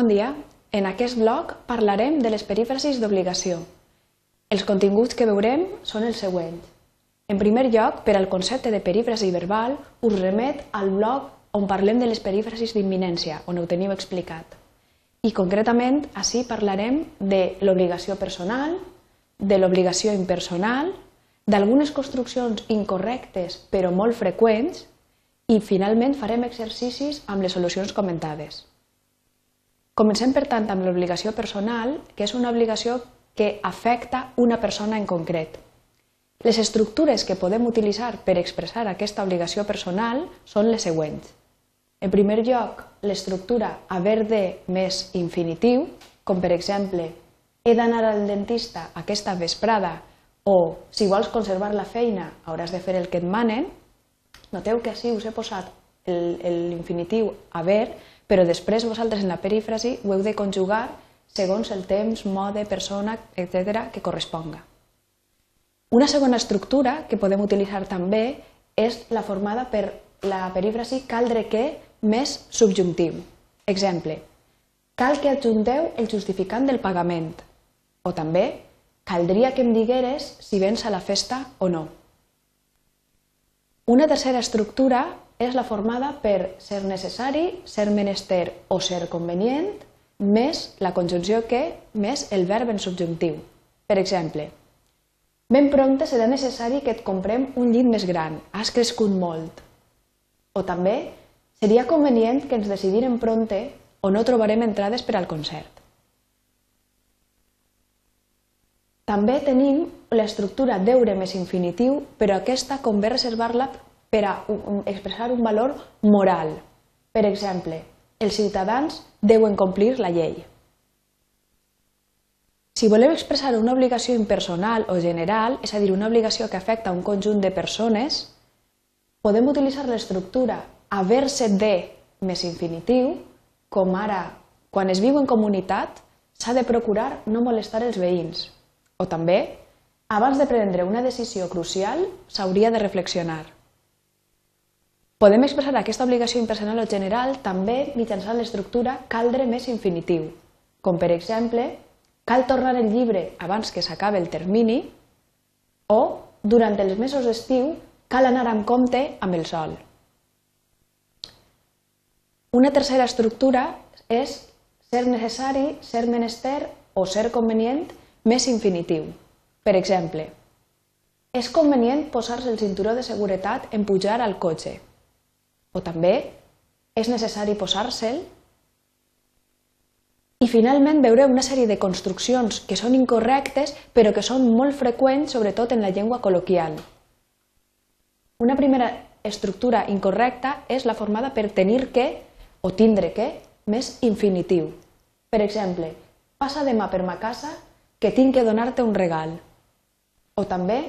Bon dia. En aquest blog parlarem de les perífrasis d'obligació. Els continguts que veurem són els següents. En primer lloc, per al concepte de perífrasi verbal, us remet al blog on parlem de les perífrasis d'imminència, on ho teniu explicat. I concretament, així parlarem de l'obligació personal, de l'obligació impersonal, d'algunes construccions incorrectes però molt freqüents i finalment farem exercicis amb les solucions comentades. Comencem, per tant, amb l'obligació personal, que és una obligació que afecta una persona en concret. Les estructures que podem utilitzar per expressar aquesta obligació personal són les següents. En primer lloc, l'estructura haver de més infinitiu, com per exemple, he d'anar al dentista aquesta vesprada o si vols conservar la feina hauràs de fer el que et manen, noteu que així us he posat l'infinitiu haver però després vosaltres en la perífrasi ho heu de conjugar segons el temps, mode, persona, etc. que corresponga. Una segona estructura que podem utilitzar també és la formada per la perífrasi caldre que més subjuntiu. Exemple, cal que adjunteu el justificant del pagament. O també, caldria que em digueres si vens a la festa o no. Una tercera estructura és la formada per ser necessari, ser menester o ser convenient, més la conjunció que, més el verb en subjuntiu. Per exemple, ben prompte serà necessari que et comprem un llit més gran, has crescut molt. O també, seria convenient que ens decidirem prompte o no trobarem entrades per al concert. També tenim l'estructura deure més infinitiu, però aquesta convé reservar-la per a expressar un valor moral. Per exemple, els ciutadans deuen complir la llei. Si volem expressar una obligació impersonal o general, és a dir, una obligació que afecta un conjunt de persones, podem utilitzar l'estructura haver-se de més infinitiu, com ara, quan es viu en comunitat, s'ha de procurar no molestar els veïns. O també, abans de prendre una decisió crucial, s'hauria de reflexionar. Podem expressar aquesta obligació impersonal o general també mitjançant l'estructura caldre més infinitiu, com per exemple, cal tornar el llibre abans que s'acabe el termini o, durant els mesos d'estiu, cal anar amb compte amb el sol. Una tercera estructura és ser necessari, ser menester o ser convenient més infinitiu. Per exemple, és convenient posar-se el cinturó de seguretat en pujar al cotxe. O també és necessari posar-se'l i finalment veureu una sèrie de construccions que són incorrectes però que són molt freqüents, sobretot en la llengua col·loquial. Una primera estructura incorrecta és la formada per tenir que o tindre que més infinitiu. Per exemple, passa demà per ma casa que tinc que donar-te un regal. O també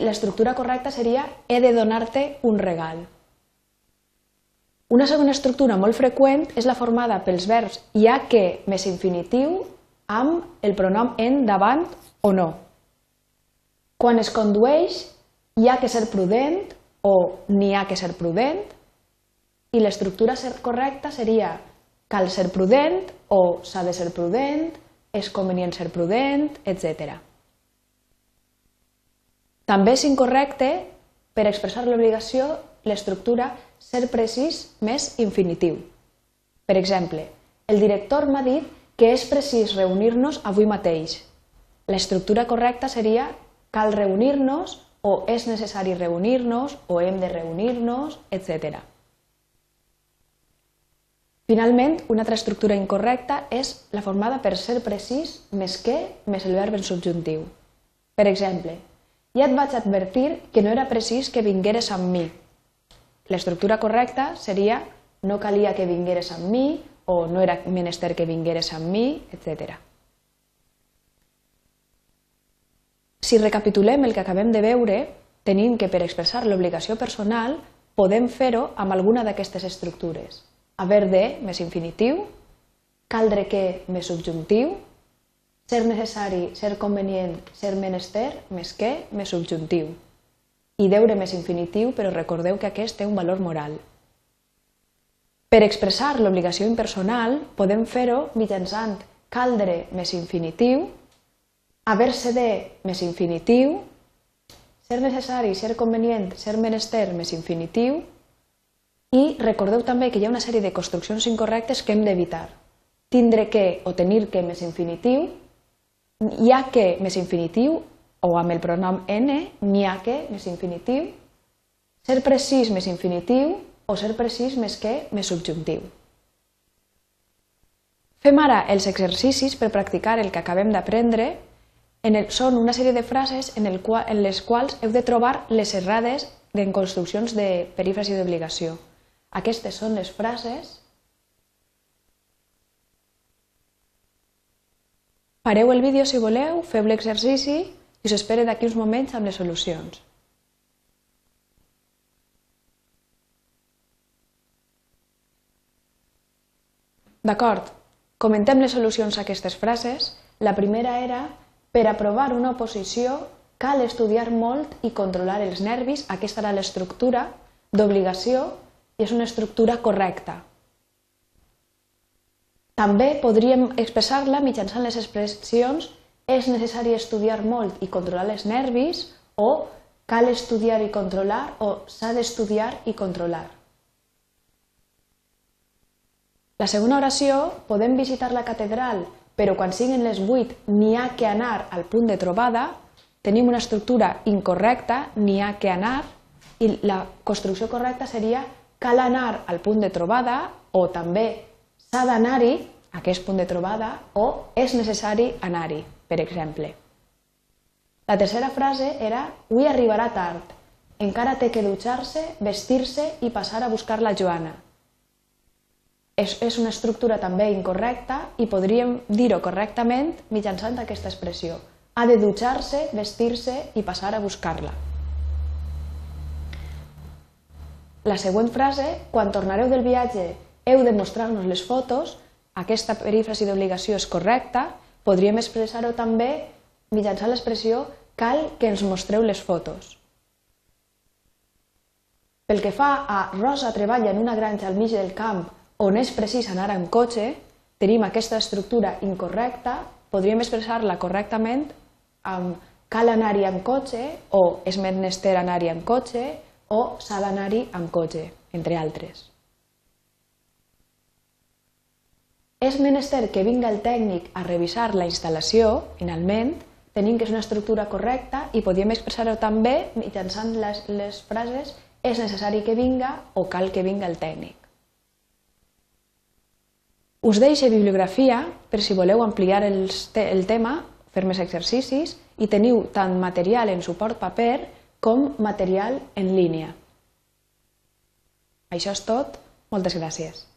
l'estructura correcta seria he de donar-te un regal. Una segona estructura molt freqüent és la formada pels verbs ha que més infinitiu amb el pronom en davant o no. Quan es condueix, hi ha que ser prudent o n'hi ha que ser prudent i l'estructura correcta seria cal ser prudent o s'ha de ser prudent, és convenient ser prudent, etc. També és incorrecte, per expressar l'obligació, l'estructura ser precís més infinitiu. Per exemple, el director m'ha dit que és precís reunir-nos avui mateix. L'estructura correcta seria cal reunir-nos o és necessari reunir-nos o hem de reunir-nos, etc. Finalment, una altra estructura incorrecta és la formada per ser precís més que més el verb en subjuntiu. Per exemple, ja et vaig advertir que no era precís que vingueres amb mi, L'estructura correcta seria no calia que vingueres amb mi o no era menester que vingueres amb mi, etc. Si recapitulem el que acabem de veure, tenim que per expressar l'obligació personal podem fer-ho amb alguna d'aquestes estructures. Haver de més infinitiu, caldre que més subjuntiu, ser necessari, ser convenient, ser menester, més que, més subjuntiu i deure més infinitiu, però recordeu que aquest té un valor moral. Per expressar l'obligació impersonal podem fer-ho mitjançant caldre més infinitiu, haver-se de més infinitiu, ser necessari, ser convenient, ser menester més infinitiu i recordeu també que hi ha una sèrie de construccions incorrectes que hem d'evitar. Tindre que o tenir que més infinitiu, ha que més infinitiu o amb el pronom n, n'hi ha que més infinitiu, ser precís més infinitiu o ser precís més que més subjuntiu. Fem ara els exercicis per practicar el que acabem d'aprendre. Són una sèrie de frases en, el qual, en les quals heu de trobar les errades en construccions de perífrasi d'obligació. Aquestes són les frases. Pareu el vídeo si voleu, feu l'exercici i us espero d'aquí uns moments amb les solucions. D'acord, Comentem les solucions a aquestes frases. La primera era, per aprovar una oposició cal estudiar molt i controlar els nervis. Aquesta era l'estructura d'obligació i és una estructura correcta. També podríem expressar-la mitjançant les expressions és necessari estudiar molt i controlar els nervis o cal estudiar i controlar o s'ha d'estudiar i controlar. La segona oració, podem visitar la catedral, però quan siguin les 8 n'hi ha que anar al punt de trobada, tenim una estructura incorrecta, n'hi ha que anar, i la construcció correcta seria cal anar al punt de trobada o també s'ha d'anar-hi aquest punt de trobada o és necessari anar-hi, per exemple. La tercera frase era avui arribarà tard, encara té que dutxar-se, vestir-se i passar a buscar la Joana és, és una estructura també incorrecta i podríem dir-ho correctament mitjançant aquesta expressió. Ha de dutxar-se, vestir-se i passar a buscar-la. La següent frase, quan tornareu del viatge heu de mostrar-nos les fotos, aquesta perífrasi d'obligació és correcta, podríem expressar-ho també mitjançant l'expressió cal que ens mostreu les fotos. Pel que fa a Rosa treballa en una granja al mig del camp on és precís anar en cotxe, tenim aquesta estructura incorrecta, podríem expressar-la correctament amb cal anar-hi en cotxe o és menester anar-hi en cotxe o s'ha d'anar-hi en cotxe, entre altres. És menester que vinga el tècnic a revisar la instal·lació, finalment, tenim que és una estructura correcta i podríem expressar-ho també mitjançant les, les frases és necessari que vinga o cal que vinga el tècnic. Us deixo bibliografia per si voleu ampliar el, el tema, fer més exercicis i teniu tant material en suport paper com material en línia. Això és tot. Moltes gràcies.